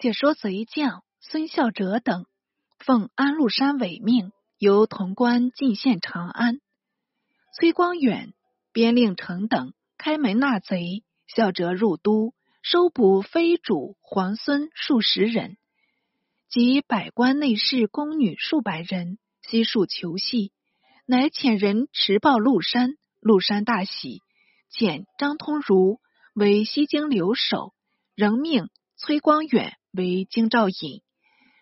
且说贼将孙孝哲等奉安禄山委命，由潼关进献长安。崔光远、边令成等开门纳贼，孝哲入都，收捕非主皇孙数十人，及百官内侍宫女数百人，悉数求系。乃遣人持报禄山，禄山大喜，遣张通儒为西京留守，仍命崔光远。为京兆尹，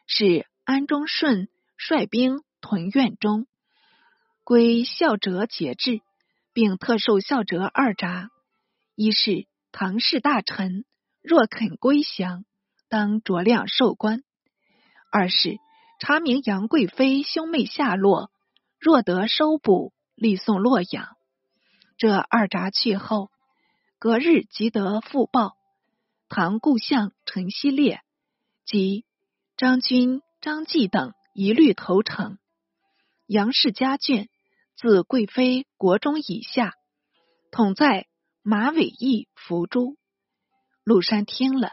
是安中顺率兵屯苑中，归孝哲节制，并特授孝哲二札：一是唐氏大臣，若肯归降，当酌量授官；二是查明杨贵妃兄妹下落，若得收捕，立送洛阳。这二札去后，隔日即得复报，唐故相陈希烈。及张军、张继等一律投诚。杨氏家眷自贵妃国中以下，统在马尾驿伏诛。陆山听了，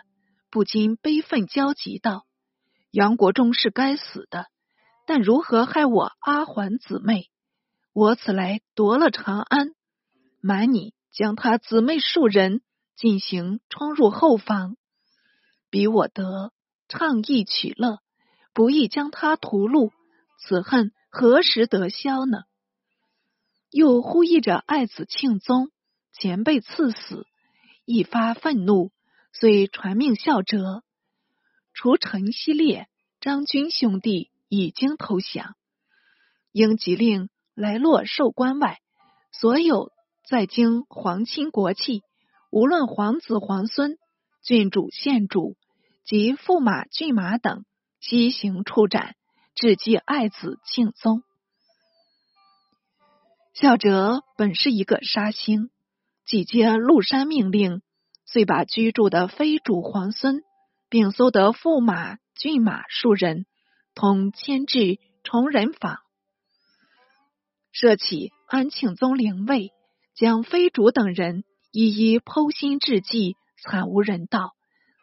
不禁悲愤交集，道：“杨国忠是该死的，但如何害我阿环姊妹？我此来夺了长安，瞒你将他姊妹数人进行冲入后方，比我得。”抗议取乐，不易将他屠戮，此恨何时得消呢？又呼吁着爱子庆宗前被赐死，一发愤怒，遂传命孝哲，除陈希烈、张军兄弟已经投降，应急令来洛授官外，所有在京皇亲国戚，无论皇子皇孙、郡主县主。及驸马、骏马等西行处斩，致祭爱子庆宗。孝哲本是一个杀星，既接陆山命令，遂把居住的非主皇孙，并搜得驸马、骏马数人，同迁至崇仁坊，设起安庆宗灵位，将非主等人一一剖心致祭，惨无人道。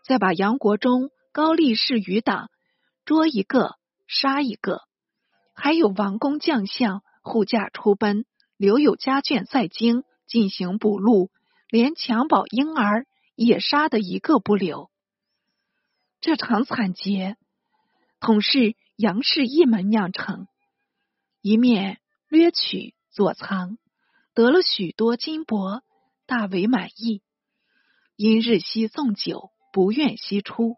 再把杨国忠、高力士余党捉一个杀一个，还有王公将相护驾出奔，留有家眷在京进行补录，连襁褓婴儿也杀得一个不留。这场惨劫，统是杨氏一门酿成，一面掠取左藏，得了许多金帛，大为满意，因日夕纵酒。不愿西出，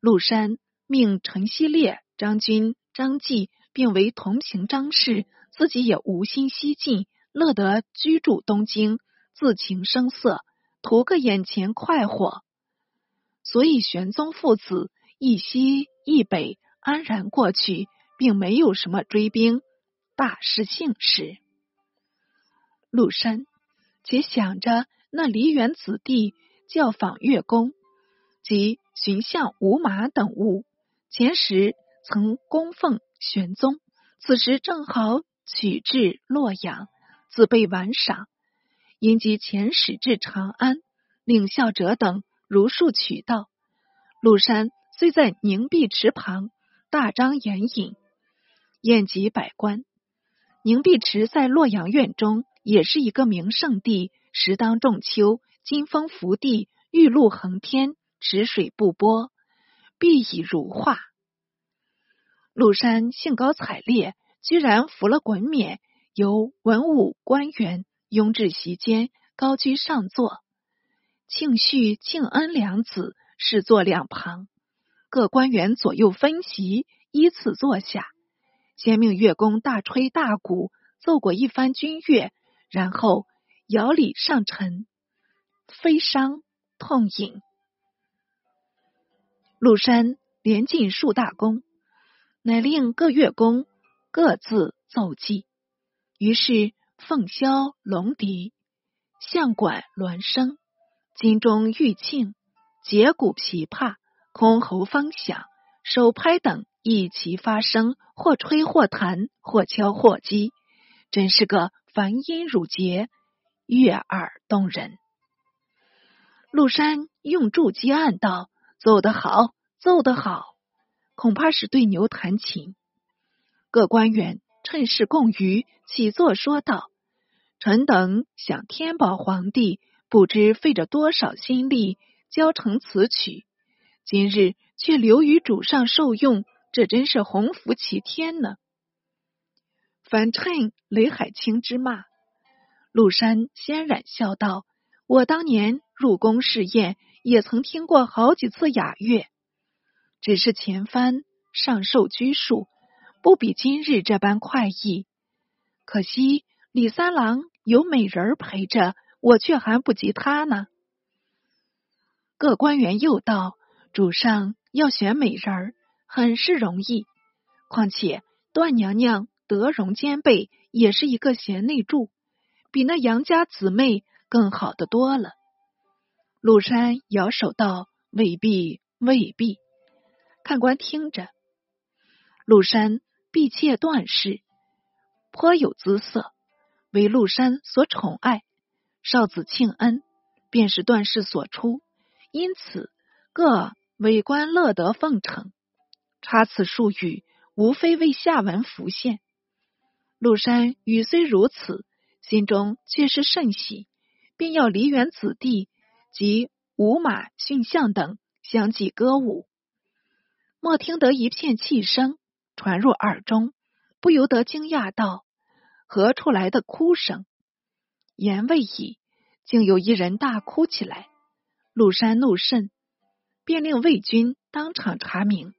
陆山命陈希烈、张军、张继并为同行张氏，自己也无心西进，乐得居住东京，自情声色，图个眼前快活。所以玄宗父子一西一北安然过去，并没有什么追兵，大失幸事。陆山且想着那梨园子弟教访月宫。及寻相吴马等物，前时曾供奉玄宗，此时正好取至洛阳，自备玩赏。因即遣使至长安，领孝者等如数取到。陆山虽在凝碧池旁大张宴饮，宴集百官。凝碧池在洛阳院中，也是一个名胜地。时当仲秋，金风拂地，玉露横天。池水不波，碧已如画。陆山兴高采烈，居然服了衮冕，由文武官员拥至席间，高居上座。庆绪、庆恩两子侍坐两旁，各官员左右分席，依次坐下。先命乐工大吹大鼓，奏过一番军乐，然后摇礼上陈，飞觞痛饮。陆山连进数大功，乃令各乐工各自奏祭。于是凤箫、龙笛、象管、鸾声、金钟、玉磬、羯鼓、琵琶、箜篌、方响、手拍等一齐发声，或吹或弹，或敲或击，真是个繁音如节，悦耳动人。陆山用柱击案道。奏得好，奏得好，恐怕是对牛弹琴。各官员趁势共娱，起坐说道：“臣等想天宝皇帝，不知费着多少心力教成此曲，今日却留于主上受用，这真是鸿福齐天呢。”反衬雷海清之骂，陆山先然笑道：“我当年入宫试验，也曾听过好几次雅乐。”只是前番尚受拘束，不比今日这般快意。可惜李三郎有美人陪着，我却还不及他呢。各官员又道：“主上要选美人儿，很是容易。况且段娘娘德容兼备，也是一个贤内助，比那杨家姊妹更好的多了。”陆山摇手道：“未必，未必。”看官听着，陆山婢妾段氏颇有姿色，为陆山所宠爱。少子庆恩便是段氏所出，因此各为官乐得奉承。差此数语，无非为下文浮现。陆山语虽如此，心中却是甚喜，便要梨园子弟及舞马驯象等相继歌舞。莫听得一片气声传入耳中，不由得惊讶道：“何处来的哭声？”言未已，竟有一人大哭起来。陆山怒甚，便令魏军当场查明。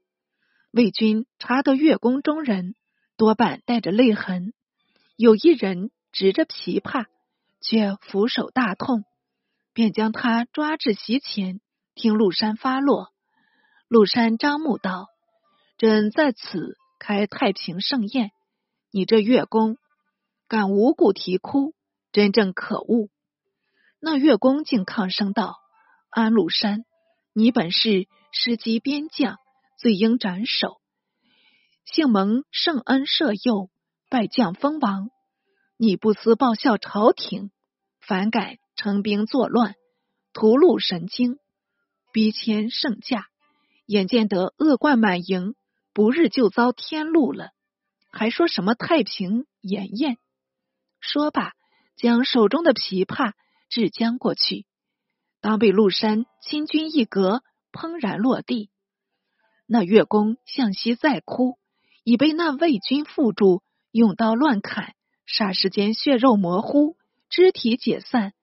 魏军查得月宫中人多半带着泪痕，有一人执着琵琶，却俯首大痛，便将他抓至席前，听陆山发落。陆山张目道：“朕在此开太平盛宴，你这月宫敢无故啼哭，真正可恶。”那月宫竟抗声道：“安禄山，你本是师机边将，罪应斩首。幸蒙圣恩赦宥，拜将封王。你不思报效朝廷，反敢称兵作乱，屠戮神经，逼迁圣驾。”眼见得恶贯满盈，不日就遭天禄了，还说什么太平筵宴？说罢，将手中的琵琶掷将过去，当被陆山亲军一格，砰然落地。那月宫向西再哭，已被那魏军缚住，用刀乱砍，霎时间血肉模糊，肢体解散，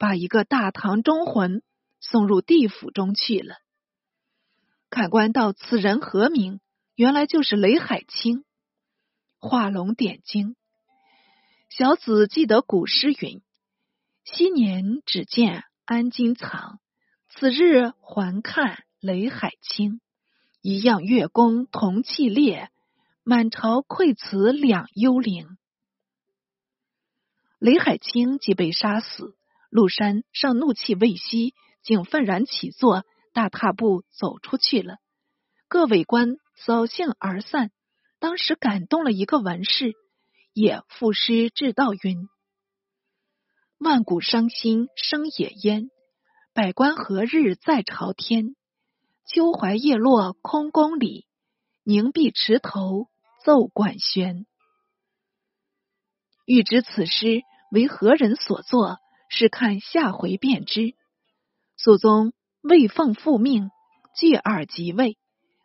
把一个大唐忠魂送入地府中去了。看官道：“此人何名？原来就是雷海清。”画龙点睛。小子记得古诗云：“昔年只见安金藏，此日还看雷海清。一样月宫同气烈，满朝愧词两幽灵。”雷海清即被杀死，陆山尚怒气未息，竟愤然起坐。大踏步走出去了，各位官扫兴而散。当时感动了一个文士，也赋诗致道云：“万古伤心生野烟，百官何日在朝天？秋槐叶落空宫里，凝碧池头奏管弦。”欲知此诗为何人所作，是看下回便知。肃宗。未奉复命，继而即位。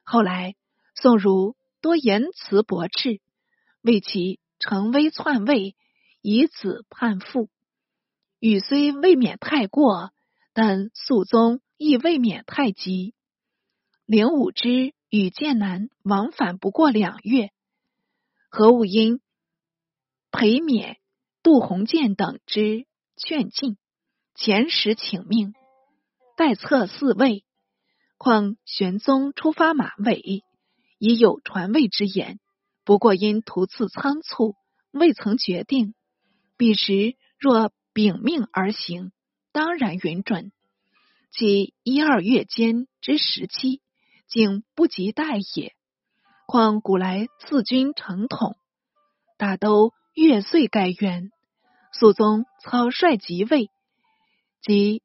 后来宋儒多言辞驳斥，为其成威篡位，以子叛父。禹虽未免太过，但肃宗亦未免太急。灵武之与剑南往返不过两月，何武因裴冕、杜鸿渐等之劝进，前时请命。待策四位，况玄宗出发马尾，已有传位之言。不过因途次仓促，未曾决定。彼时若秉命而行，当然允准。即一二月间之时期，竟不及待也。况古来赐君承统，大都月岁改元，肃宗草率即位，即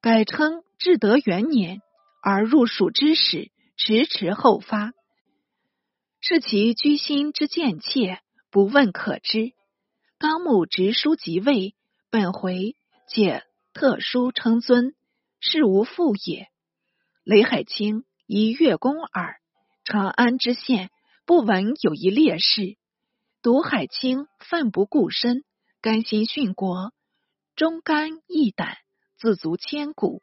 改称。至德元年而入蜀之时，迟迟后发，是其居心之贱切，不问可知。纲目直书即位，本回借特殊称尊，事无复也。雷海清一月宫耳，长安知县不闻有一烈士，独海清奋不顾身，甘心殉国，忠肝义胆，自足千古，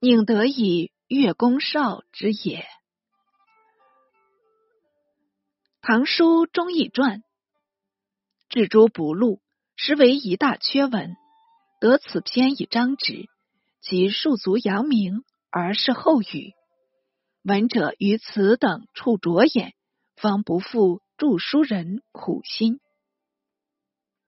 宁得以月公少之也。《唐书忠义传》。置诸不录，实为一大缺文。得此篇以张直，即庶族扬名，而是后语。闻者于此等处着眼，方不负著书人苦心。